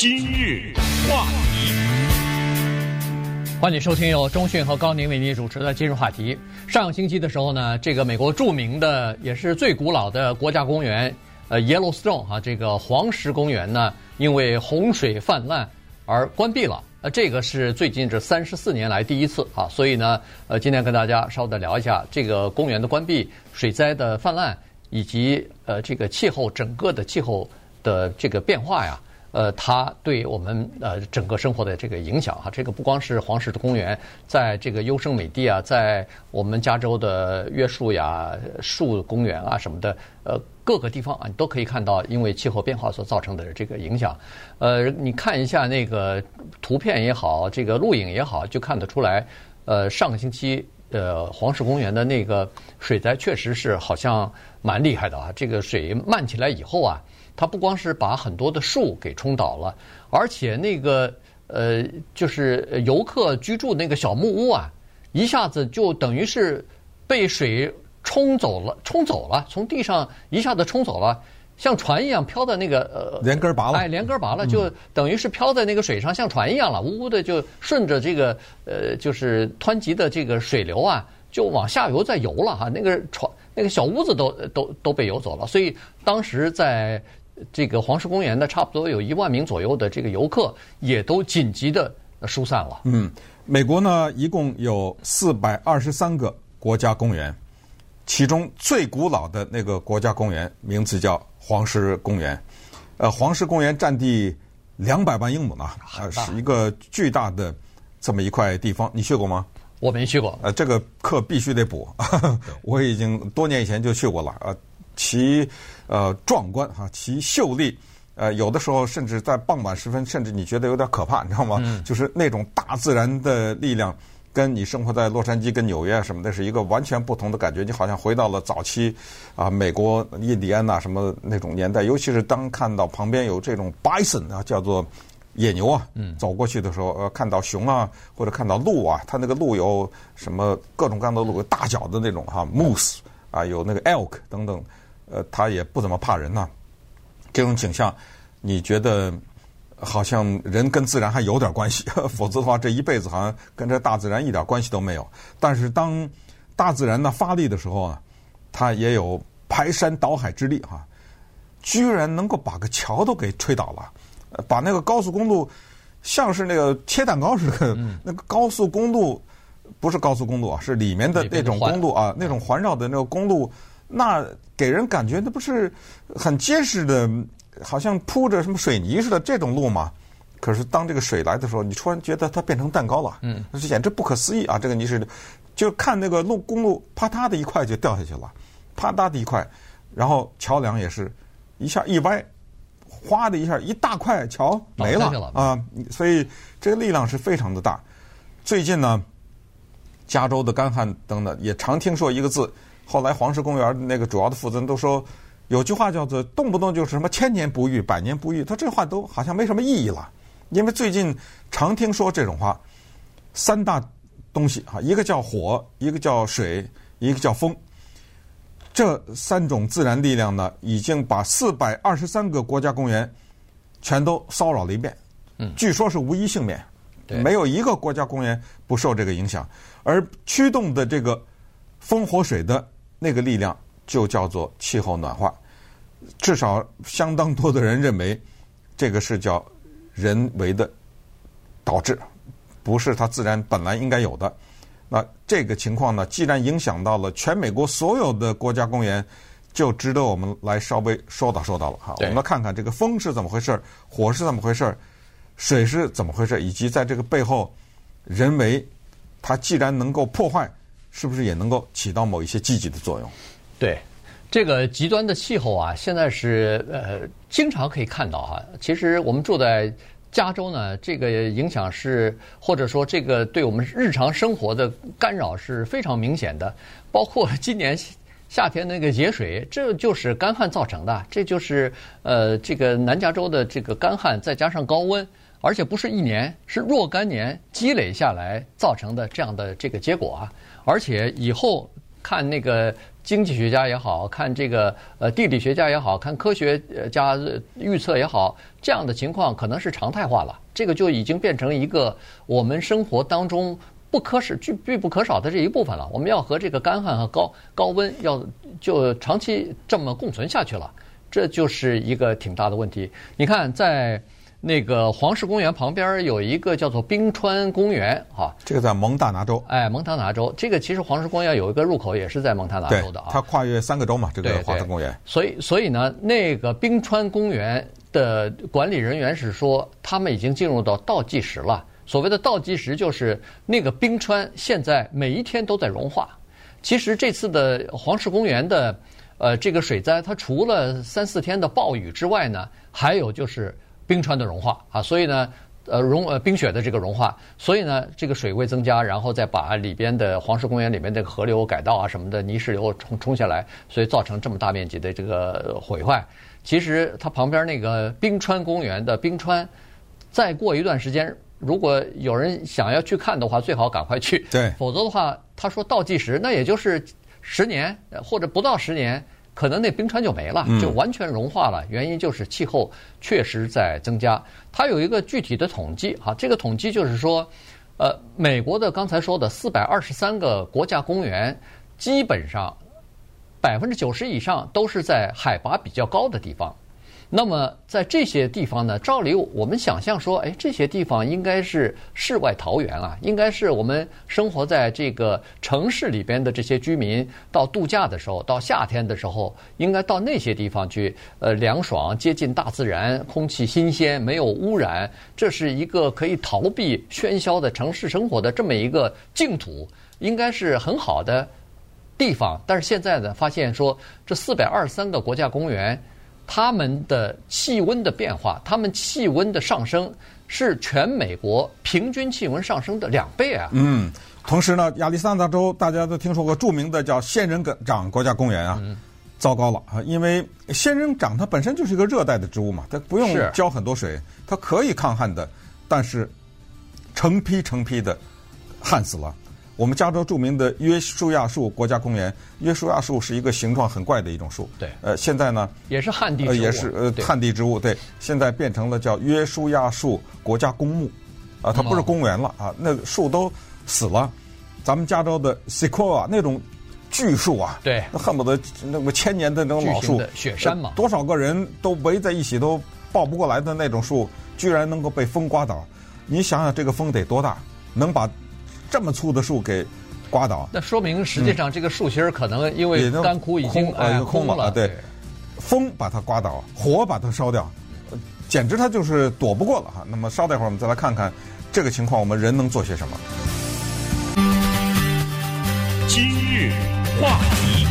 今日话题，欢迎收听由中讯和高宁为您主持的今日话题。上个星期的时候呢，这个美国著名的也是最古老的国家公园，呃，Yellowstone 啊，这个黄石公园呢，因为洪水泛滥而关闭了。呃，这个是最近这三十四年来第一次啊，所以呢，呃，今天跟大家稍微的聊一下这个公园的关闭、水灾的泛滥以及呃这个气候整个的气候的这个变化呀。呃，它对我们呃整个生活的这个影响哈，这个不光是黄石公园，在这个优胜美地啊，在我们加州的约树呀树公园啊什么的，呃各个地方啊，你都可以看到因为气候变化所造成的这个影响。呃，你看一下那个图片也好，这个录影也好，就看得出来。呃，上个星期呃黄石公园的那个水灾确实是好像蛮厉害的啊，这个水漫起来以后啊。它不光是把很多的树给冲倒了，而且那个呃，就是游客居住那个小木屋啊，一下子就等于是被水冲走了，冲走了，从地上一下子冲走了，像船一样飘在那个呃，连根拔了，哎，连根拔了，就等于是飘在那个水上，像船一样了，呜呜的就顺着这个呃，就是湍急的这个水流啊，就往下游在游了哈，那个船那个小屋子都都都被游走了，所以当时在。这个黄石公园呢，差不多有一万名左右的这个游客，也都紧急的疏散了。嗯，美国呢，一共有四百二十三个国家公园，其中最古老的那个国家公园名字叫黄石公园。呃，黄石公园占地两百万英亩呢，啊，是一个巨大的这么一块地方。你去过吗？我没去过。呃，这个课必须得补。我已经多年以前就去过了。呃。其呃壮观哈，其秀丽，呃有的时候甚至在傍晚时分，甚至你觉得有点可怕，你知道吗？嗯、就是那种大自然的力量，跟你生活在洛杉矶、跟纽约什么的，是一个完全不同的感觉。你好像回到了早期啊，美国印第安纳什么那种年代。尤其是当看到旁边有这种 bison 啊，叫做野牛啊，走过去的时候，呃，看到熊啊，或者看到鹿啊，它那个鹿有什么各种各样的鹿，有大脚的那种哈，moose 啊，有那个 elk 等等。呃，他也不怎么怕人呐、啊。这种景象，你觉得好像人跟自然还有点关系，否则的话，这一辈子好像跟这大自然一点关系都没有。但是当大自然呢发力的时候啊，它也有排山倒海之力哈、啊，居然能够把个桥都给吹倒了，把那个高速公路像是那个切蛋糕似的，嗯、那个高速公路不是高速公路啊，是里面的那种公路啊，那种环绕的那个公路。那给人感觉那不是很结实的，好像铺着什么水泥似的这种路吗？可是当这个水来的时候，你突然觉得它变成蛋糕了，嗯，这简直不可思议啊！这个泥是就看那个路公路啪嗒的一块就掉下去了，啪嗒的一块，然后桥梁也是一下一歪，哗的一下一大块桥没了啊！所以这个力量是非常的大。最近呢，加州的干旱等等也常听说一个字。后来黄石公园那个主要的负责人都说，有句话叫做“动不动就是什么千年不遇、百年不遇”，他这话都好像没什么意义了。因为最近常听说这种话，三大东西哈，一个叫火，一个叫水，一个叫风。这三种自然力量呢，已经把四百二十三个国家公园全都骚扰了一遍。嗯，据说是无一幸免，没有一个国家公园不受这个影响，而驱动的这个风火水的。那个力量就叫做气候暖化，至少相当多的人认为，这个是叫人为的导致，不是它自然本来应该有的。那这个情况呢，既然影响到了全美国所有的国家公园，就值得我们来稍微说道说道了哈。我们来看看这个风是怎么回事，火是怎么回事，水是怎么回事，以及在这个背后，人为它既然能够破坏。是不是也能够起到某一些积极的作用？对，这个极端的气候啊，现在是呃经常可以看到哈。其实我们住在加州呢，这个影响是或者说这个对我们日常生活的干扰是非常明显的。包括今年夏天那个节水，这就是干旱造成的。这就是呃这个南加州的这个干旱，再加上高温，而且不是一年，是若干年积累下来造成的这样的这个结果啊。而且以后看那个经济学家也好看这个呃地理学家也好看科学家预测也好，这样的情况可能是常态化了。这个就已经变成一个我们生活当中不可是必必不可少的这一部分了。我们要和这个干旱和高高温要就长期这么共存下去了，这就是一个挺大的问题。你看在。那个黄石公园旁边有一个叫做冰川公园，哈，这个在蒙大拿州。哎，蒙大拿州，这个其实黄石公园有一个入口也是在蒙大拿州的啊。它跨越三个州嘛，这个黄石公园。所以，所以呢，那个冰川公园的管理人员是说，他们已经进入到倒计时了。所谓的倒计时，就是那个冰川现在每一天都在融化。其实这次的黄石公园的呃这个水灾，它除了三四天的暴雨之外呢，还有就是。冰川的融化啊，所以呢，呃融呃冰雪的这个融化，所以呢这个水位增加，然后再把里边的黄石公园里面的河流改道啊什么的泥石流冲冲下来，所以造成这么大面积的这个毁坏。其实它旁边那个冰川公园的冰川，再过一段时间，如果有人想要去看的话，最好赶快去。对，否则的话，他说倒计时，那也就是十年或者不到十年。可能那冰川就没了，就完全融化了。原因就是气候确实在增加。它有一个具体的统计，哈，这个统计就是说，呃，美国的刚才说的四百二十三个国家公园，基本上百分之九十以上都是在海拔比较高的地方。那么在这些地方呢，照理我们想象说，哎，这些地方应该是世外桃源啊，应该是我们生活在这个城市里边的这些居民，到度假的时候，到夏天的时候，应该到那些地方去，呃，凉爽，接近大自然，空气新鲜，没有污染，这是一个可以逃避喧嚣的城市生活的这么一个净土，应该是很好的地方。但是现在呢，发现说这四百二十三个国家公园。他们的气温的变化，他们气温的上升是全美国平均气温上升的两倍啊！嗯，同时呢，亚利桑那州大家都听说过著名的叫仙人掌国家公园啊，糟糕了啊！因为仙人掌它本身就是一个热带的植物嘛，它不用浇很多水，它可以抗旱的，但是成批成批的旱死了。我们加州著名的约书亚树国家公园，约书亚树是一个形状很怪的一种树。对。呃，现在呢，也是旱地植物。也是呃旱地植物。对。现在变成了叫约书亚树国家公墓，啊，它不是公园了啊，那树都死了。咱们加州的 Sequoia 那种巨树啊，对，那恨不得那么千年的那种老树，雪山嘛，多少个人都围在一起都抱不过来的那种树，居然能够被风刮倒。你想想这个风得多大，能把。这么粗的树给刮倒，那说明实际上这个树芯儿可能因为干枯已经呃空了，对，风把它刮倒，火把它烧掉，简直它就是躲不过了哈。那么稍待会儿，我们再来看看这个情况，我们人能做些什么？今日话题。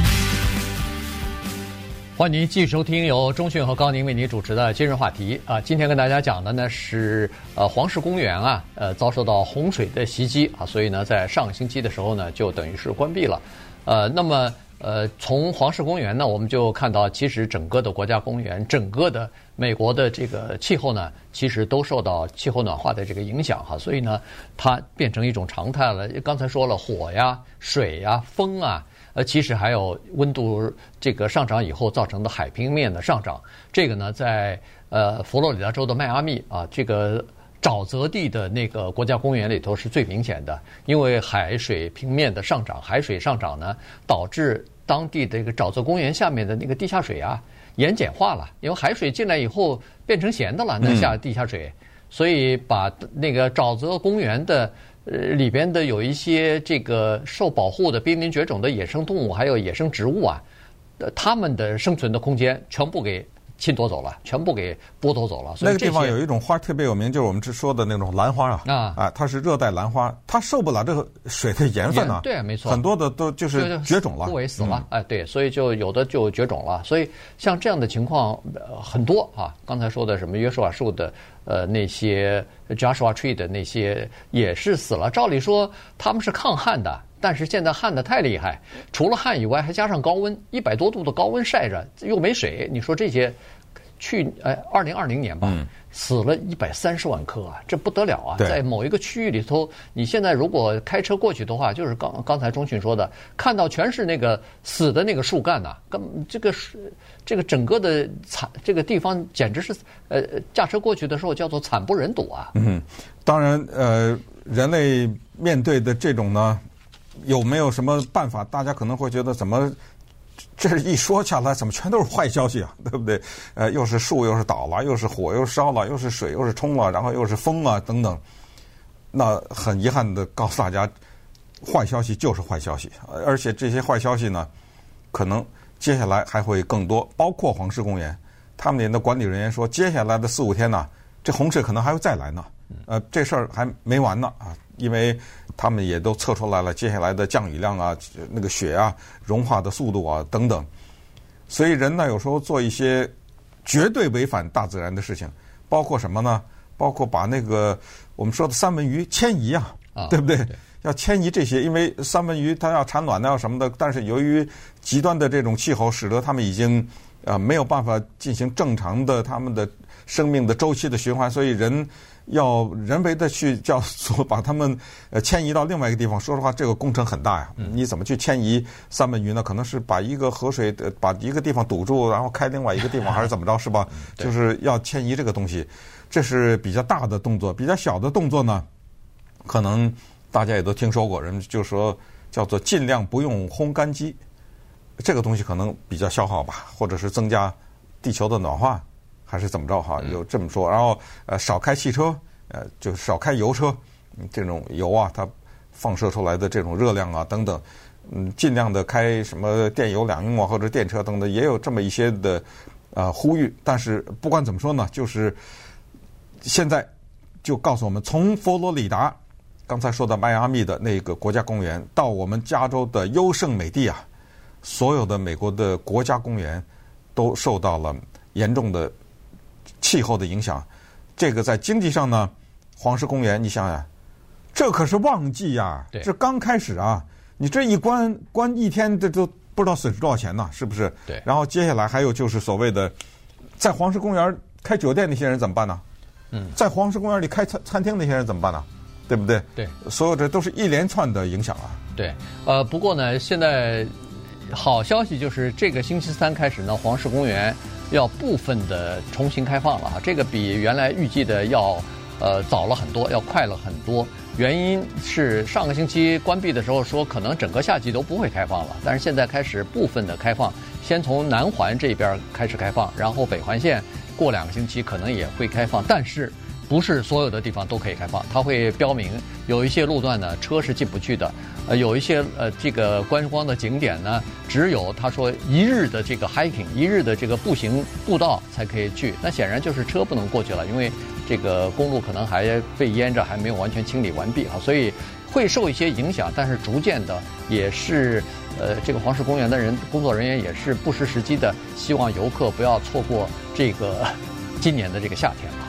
欢迎您继续收听由中讯和高宁为您主持的今日话题啊，今天跟大家讲的呢是呃黄石公园啊，呃遭受到洪水的袭击啊，所以呢在上个星期的时候呢就等于是关闭了，呃那么呃从黄石公园呢我们就看到其实整个的国家公园，整个的美国的这个气候呢其实都受到气候暖化的这个影响哈，所以呢它变成一种常态了。刚才说了火呀、水呀、风啊。呃，其实还有温度这个上涨以后造成的海平面的上涨，这个呢，在呃佛罗里达州的迈阿密啊，这个沼泽地的那个国家公园里头是最明显的，因为海水平面的上涨，海水上涨呢，导致当地的这个沼泽公园下面的那个地下水啊盐碱化了，因为海水进来以后变成咸的了，那下地下水，所以把那个沼泽公园的。呃，里边的有一些这个受保护的濒临绝种的野生动物，还有野生植物啊，它们的生存的空间全部给侵夺走了，全部给剥夺走了。那个地方有一种花特别有名，就是我们之说的那种兰花啊，啊，啊，它是热带兰花，它受不了这个水的盐分啊，对，没错，很多的都就是绝种了，枯萎死了，哎，对，所以就有的就绝种了。所以像这样的情况很多啊，刚才说的什么约书亚树的。呃，那些 Joshua Tree 的那些也是死了。照理说他们是抗旱的，但是现在旱得太厉害，除了旱以外，还加上高温，一百多度的高温晒着，又没水。你说这些去哎二零二零年吧。嗯死了一百三十万棵啊，这不得了啊！在某一个区域里头，你现在如果开车过去的话，就是刚刚才钟迅说的，看到全是那个死的那个树干呐、啊，跟这个这个整个的惨，这个地方简直是呃驾车过去的时候叫做惨不忍睹啊！嗯，当然呃，人类面对的这种呢，有没有什么办法？大家可能会觉得怎么？这一说下来，怎么全都是坏消息啊？对不对？呃，又是树，又是倒了，又是火，又烧了，又是水，又是冲了，然后又是风啊，等等。那很遗憾的告诉大家，坏消息就是坏消息，而且这些坏消息呢，可能接下来还会更多。包括黄石公园，他们的管理人员说，接下来的四五天呢，这洪水可能还会再来呢。呃，这事儿还没完呢啊，因为。他们也都测出来了，接下来的降雨量啊，那个雪啊，融化的速度啊等等。所以人呢，有时候做一些绝对违反大自然的事情，包括什么呢？包括把那个我们说的三文鱼迁移啊，啊对不对？对要迁移这些，因为三文鱼它要产卵呢，要什么的。但是由于极端的这种气候，使得它们已经呃没有办法进行正常的它们的生命的周期的循环，所以人。要人为的去叫做把它们呃迁移到另外一个地方，说实话，这个工程很大呀。你怎么去迁移三文鱼呢？可能是把一个河水的把一个地方堵住，然后开另外一个地方，还是怎么着？是吧？就是要迁移这个东西，这是比较大的动作。比较小的动作呢，可能大家也都听说过，人就说叫做尽量不用烘干机，这个东西可能比较消耗吧，或者是增加地球的暖化。还是怎么着哈？有这么说，然后呃少开汽车，呃就少开油车，这种油啊，它放射出来的这种热量啊等等，嗯，尽量的开什么电油两用啊或者电车等等，也有这么一些的呃呼吁。但是不管怎么说呢，就是现在就告诉我们，从佛罗里达刚才说的迈阿密的那个国家公园，到我们加州的优胜美地啊，所有的美国的国家公园都受到了严重的。气候的影响，这个在经济上呢，黄石公园，你想想，这可是旺季呀，这刚开始啊，你这一关关一天，这都不知道损失多少钱呢，是不是？对。然后接下来还有就是所谓的，在黄石公园开酒店那些人怎么办呢？嗯。在黄石公园里开餐餐厅那些人怎么办呢？对不对？对。所有这都是一连串的影响啊。对。呃，不过呢，现在好消息就是这个星期三开始呢，黄石公园。要部分的重新开放了啊，这个比原来预计的要呃早了很多，要快了很多。原因是上个星期关闭的时候说可能整个夏季都不会开放了，但是现在开始部分的开放，先从南环这边开始开放，然后北环线过两个星期可能也会开放，但是。不是所有的地方都可以开放，它会标明有一些路段呢，车是进不去的。呃，有一些呃，这个观光的景点呢，只有他说一日的这个 hiking，一日的这个步行步道才可以去。那显然就是车不能过去了，因为这个公路可能还被淹着，还没有完全清理完毕啊，所以会受一些影响。但是逐渐的，也是呃，这个黄石公园的人工作人员也是不失时机的，希望游客不要错过这个 今年的这个夏天了。